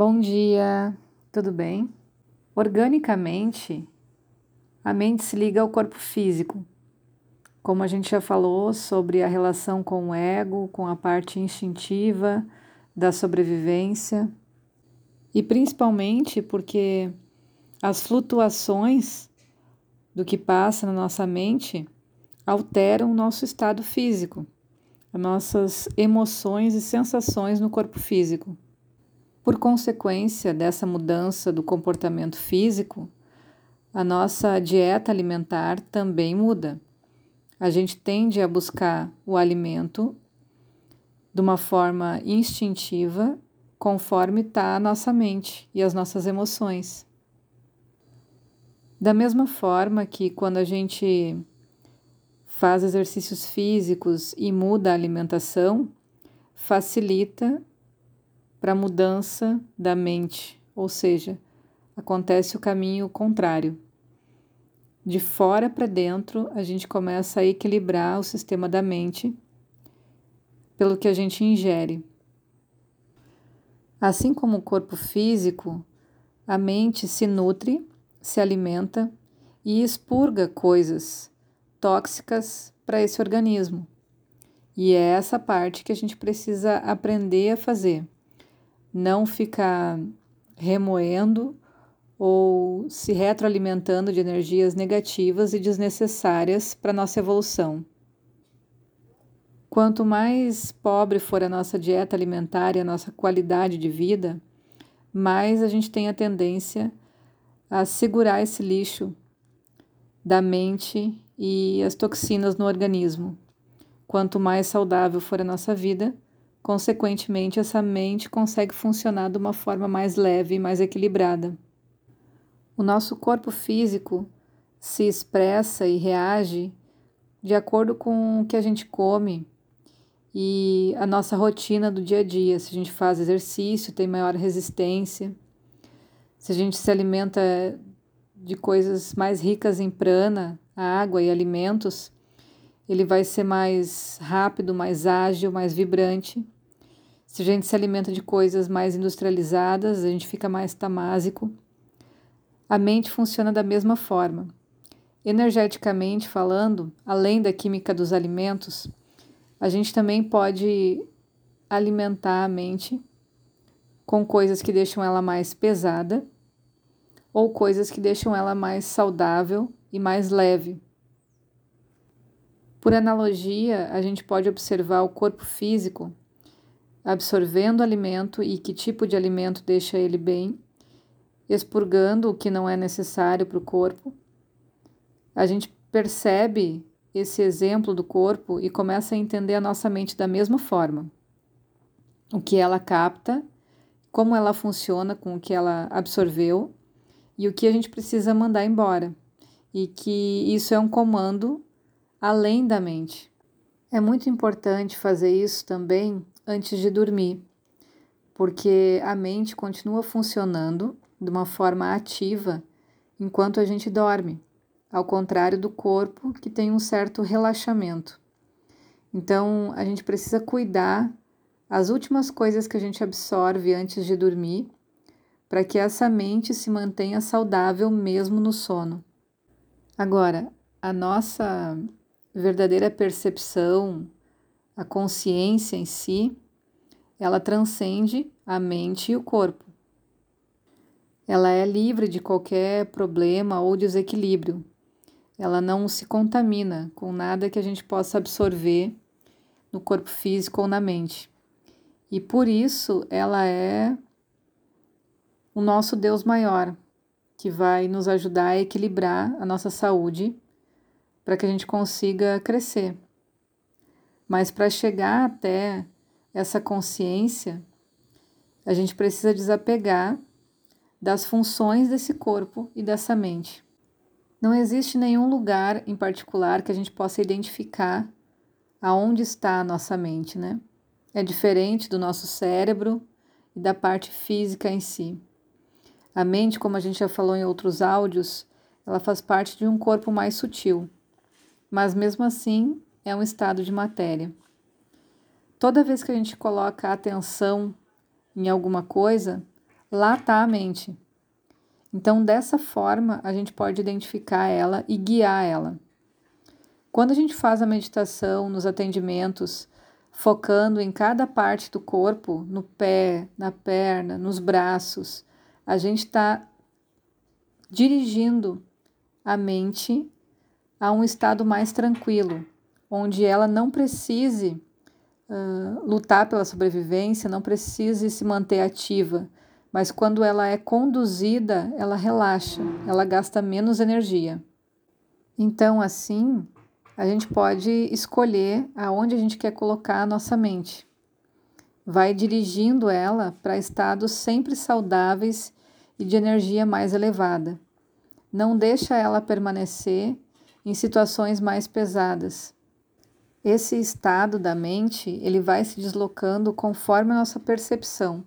Bom dia, tudo bem? Organicamente, a mente se liga ao corpo físico. Como a gente já falou sobre a relação com o ego, com a parte instintiva da sobrevivência, e principalmente porque as flutuações do que passa na nossa mente alteram o nosso estado físico, as nossas emoções e sensações no corpo físico. Por consequência dessa mudança do comportamento físico, a nossa dieta alimentar também muda. A gente tende a buscar o alimento de uma forma instintiva, conforme está a nossa mente e as nossas emoções. Da mesma forma que quando a gente faz exercícios físicos e muda a alimentação, facilita para a mudança da mente, ou seja, acontece o caminho contrário. De fora para dentro, a gente começa a equilibrar o sistema da mente pelo que a gente ingere. Assim como o corpo físico, a mente se nutre, se alimenta e expurga coisas tóxicas para esse organismo. E é essa parte que a gente precisa aprender a fazer não ficar remoendo ou se retroalimentando de energias negativas e desnecessárias para nossa evolução. Quanto mais pobre for a nossa dieta alimentar e a nossa qualidade de vida, mais a gente tem a tendência a segurar esse lixo da mente e as toxinas no organismo. Quanto mais saudável for a nossa vida, Consequentemente, essa mente consegue funcionar de uma forma mais leve e mais equilibrada. O nosso corpo físico se expressa e reage de acordo com o que a gente come e a nossa rotina do dia a dia. Se a gente faz exercício, tem maior resistência. Se a gente se alimenta de coisas mais ricas em prana, água e alimentos, ele vai ser mais rápido, mais ágil, mais vibrante. Se a gente se alimenta de coisas mais industrializadas, a gente fica mais tamásico. A mente funciona da mesma forma. Energeticamente falando, além da química dos alimentos, a gente também pode alimentar a mente com coisas que deixam ela mais pesada ou coisas que deixam ela mais saudável e mais leve. Por analogia, a gente pode observar o corpo físico absorvendo alimento e que tipo de alimento deixa ele bem, expurgando o que não é necessário para o corpo. A gente percebe esse exemplo do corpo e começa a entender a nossa mente da mesma forma. O que ela capta, como ela funciona com o que ela absorveu e o que a gente precisa mandar embora. E que isso é um comando além da mente. É muito importante fazer isso também antes de dormir, porque a mente continua funcionando de uma forma ativa enquanto a gente dorme, ao contrário do corpo que tem um certo relaxamento. Então, a gente precisa cuidar as últimas coisas que a gente absorve antes de dormir, para que essa mente se mantenha saudável mesmo no sono. Agora, a nossa verdadeira percepção, a consciência em si, ela transcende a mente e o corpo. Ela é livre de qualquer problema ou desequilíbrio. Ela não se contamina com nada que a gente possa absorver no corpo físico ou na mente. E por isso ela é o nosso Deus maior, que vai nos ajudar a equilibrar a nossa saúde para que a gente consiga crescer. Mas para chegar até essa consciência, a gente precisa desapegar das funções desse corpo e dessa mente. Não existe nenhum lugar em particular que a gente possa identificar aonde está a nossa mente, né? É diferente do nosso cérebro e da parte física em si. A mente, como a gente já falou em outros áudios, ela faz parte de um corpo mais sutil mas mesmo assim é um estado de matéria. Toda vez que a gente coloca atenção em alguma coisa, lá está a mente. Então, dessa forma, a gente pode identificar ela e guiar ela. Quando a gente faz a meditação nos atendimentos, focando em cada parte do corpo, no pé, na perna, nos braços, a gente está dirigindo a mente a um estado mais tranquilo, onde ela não precise uh, lutar pela sobrevivência, não precise se manter ativa, mas quando ela é conduzida, ela relaxa, ela gasta menos energia. Então, assim, a gente pode escolher aonde a gente quer colocar a nossa mente. Vai dirigindo ela para estados sempre saudáveis e de energia mais elevada. Não deixa ela permanecer em situações mais pesadas. Esse estado da mente, ele vai se deslocando conforme a nossa percepção.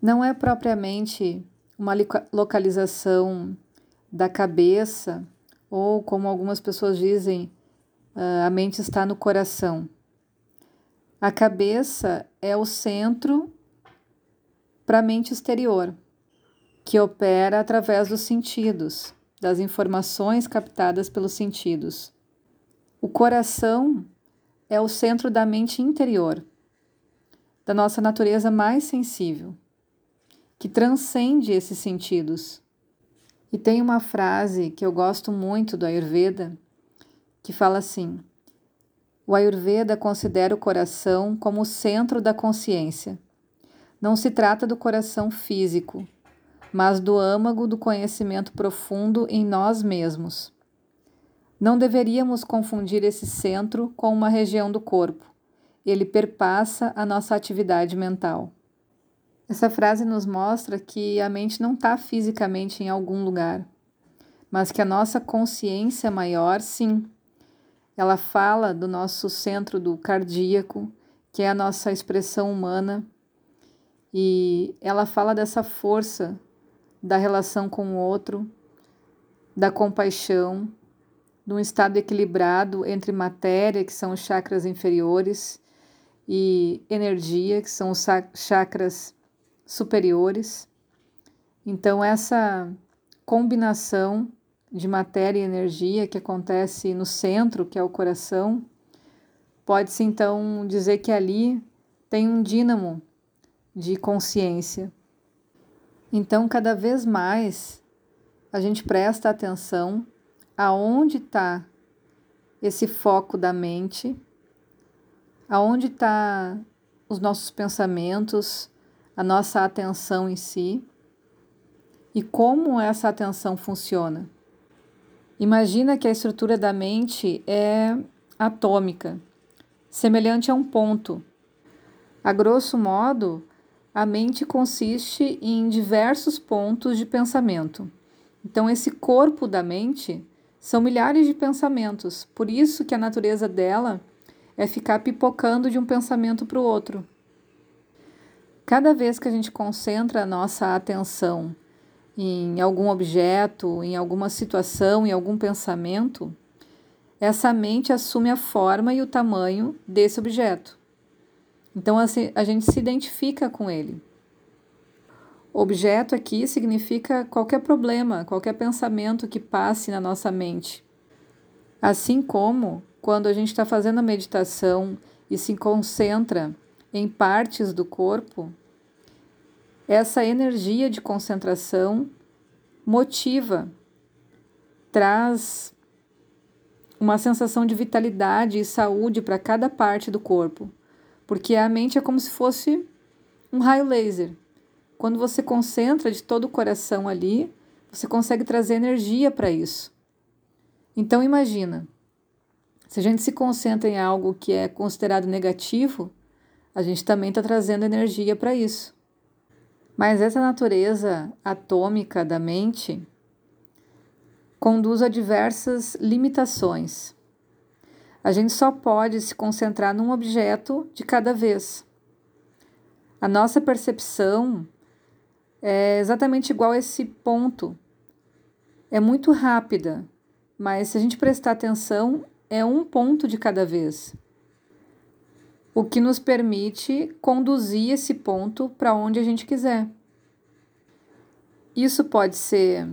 Não é propriamente uma localização da cabeça, ou como algumas pessoas dizem, ah, a mente está no coração. A cabeça é o centro para a mente exterior, que opera através dos sentidos, das informações captadas pelos sentidos. O coração é o centro da mente interior, da nossa natureza mais sensível, que transcende esses sentidos. E tem uma frase que eu gosto muito do Ayurveda, que fala assim: O Ayurveda considera o coração como o centro da consciência. Não se trata do coração físico, mas do âmago do conhecimento profundo em nós mesmos. Não deveríamos confundir esse centro com uma região do corpo. Ele perpassa a nossa atividade mental. Essa frase nos mostra que a mente não está fisicamente em algum lugar, mas que a nossa consciência maior, sim. Ela fala do nosso centro do cardíaco, que é a nossa expressão humana, e ela fala dessa força da relação com o outro, da compaixão, de um estado equilibrado entre matéria, que são os chakras inferiores, e energia, que são os chakras superiores. Então, essa combinação de matéria e energia que acontece no centro, que é o coração, pode-se então dizer que ali tem um dínamo de consciência então, cada vez mais a gente presta atenção aonde está esse foco da mente, aonde está os nossos pensamentos, a nossa atenção em si e como essa atenção funciona. Imagina que a estrutura da mente é atômica, semelhante a um ponto. A grosso modo, a mente consiste em diversos pontos de pensamento. Então, esse corpo da mente são milhares de pensamentos, por isso que a natureza dela é ficar pipocando de um pensamento para o outro. Cada vez que a gente concentra a nossa atenção em algum objeto, em alguma situação, em algum pensamento, essa mente assume a forma e o tamanho desse objeto. Então, assim, a gente se identifica com ele. Objeto aqui significa qualquer problema, qualquer pensamento que passe na nossa mente. Assim como quando a gente está fazendo a meditação e se concentra em partes do corpo, essa energia de concentração motiva, traz uma sensação de vitalidade e saúde para cada parte do corpo porque a mente é como se fosse um raio laser. Quando você concentra de todo o coração ali, você consegue trazer energia para isso. Então imagina, se a gente se concentra em algo que é considerado negativo, a gente também está trazendo energia para isso. Mas essa natureza atômica da mente conduz a diversas limitações. A gente só pode se concentrar num objeto de cada vez. A nossa percepção é exatamente igual a esse ponto. É muito rápida, mas se a gente prestar atenção, é um ponto de cada vez. O que nos permite conduzir esse ponto para onde a gente quiser. Isso pode ser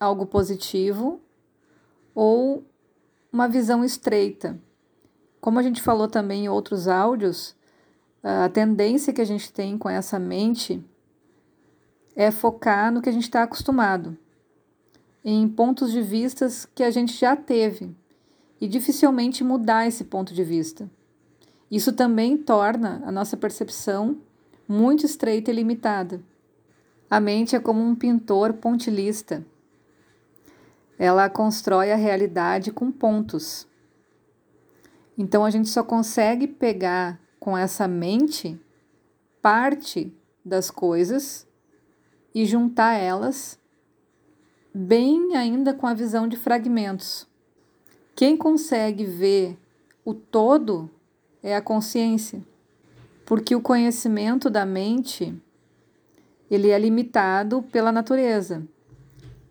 algo positivo ou uma visão estreita. Como a gente falou também em outros áudios, a tendência que a gente tem com essa mente é focar no que a gente está acostumado, em pontos de vistas que a gente já teve e dificilmente mudar esse ponto de vista. Isso também torna a nossa percepção muito estreita e limitada. A mente é como um pintor pontilhista. Ela constrói a realidade com pontos. Então a gente só consegue pegar com essa mente parte das coisas e juntar elas bem ainda com a visão de fragmentos. Quem consegue ver o todo é a consciência, porque o conhecimento da mente ele é limitado pela natureza,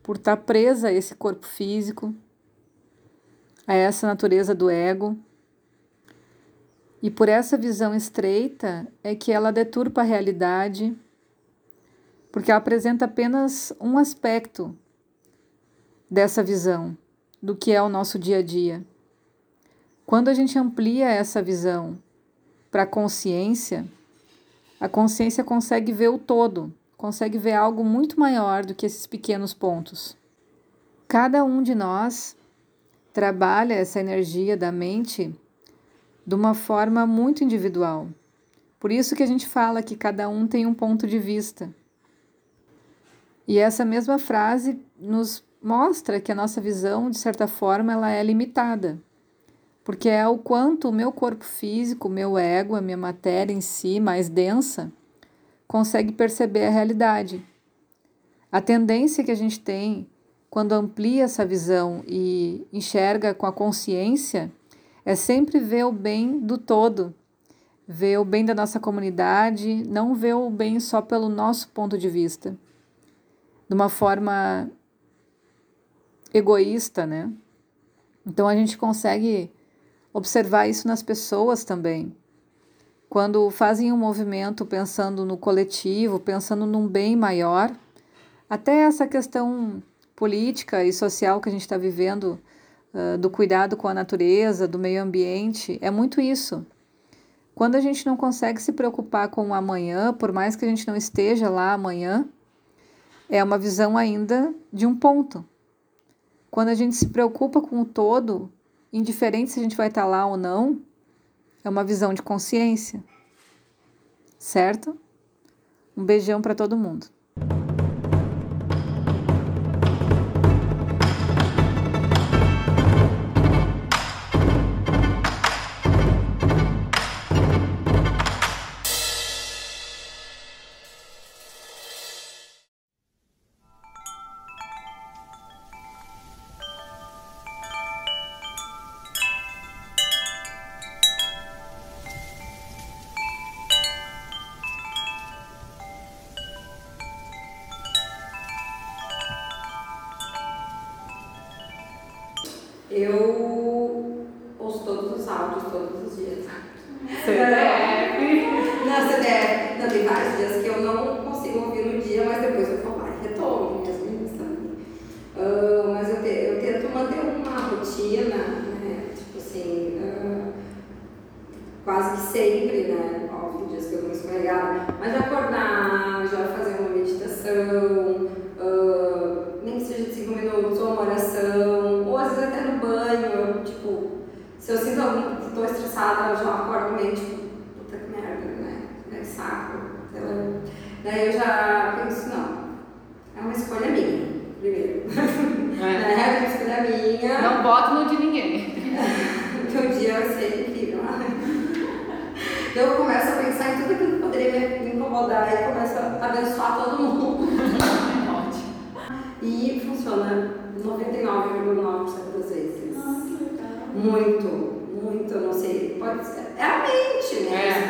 por estar presa a esse corpo físico, a essa natureza do ego. E por essa visão estreita é que ela deturpa a realidade, porque apresenta apenas um aspecto dessa visão do que é o nosso dia a dia. Quando a gente amplia essa visão para a consciência, a consciência consegue ver o todo, consegue ver algo muito maior do que esses pequenos pontos. Cada um de nós trabalha essa energia da mente de uma forma muito individual. Por isso que a gente fala que cada um tem um ponto de vista. E essa mesma frase nos mostra que a nossa visão, de certa forma, ela é limitada. Porque é o quanto o meu corpo físico, o meu ego, a minha matéria em si, mais densa, consegue perceber a realidade. A tendência que a gente tem quando amplia essa visão e enxerga com a consciência é sempre ver o bem do todo, ver o bem da nossa comunidade, não ver o bem só pelo nosso ponto de vista, de uma forma egoísta, né? Então a gente consegue observar isso nas pessoas também. Quando fazem um movimento pensando no coletivo, pensando num bem maior, até essa questão política e social que a gente está vivendo, uh, do cuidado com a natureza, do meio ambiente, é muito isso. Quando a gente não consegue se preocupar com o amanhã, por mais que a gente não esteja lá amanhã, é uma visão ainda de um ponto. Quando a gente se preocupa com o todo, indiferente se a gente vai estar lá ou não, é uma visão de consciência. Certo? Um beijão para todo mundo. Minha. Não bota no de ninguém. Meu dia vai ser incrível. Eu começo a pensar em tudo aquilo que poderia me incomodar e começo a abençoar todo mundo. Ótimo. E funciona 99,9% das vezes. Ah, que legal. Muito, muito, não sei. Pode ser. É a mente, né?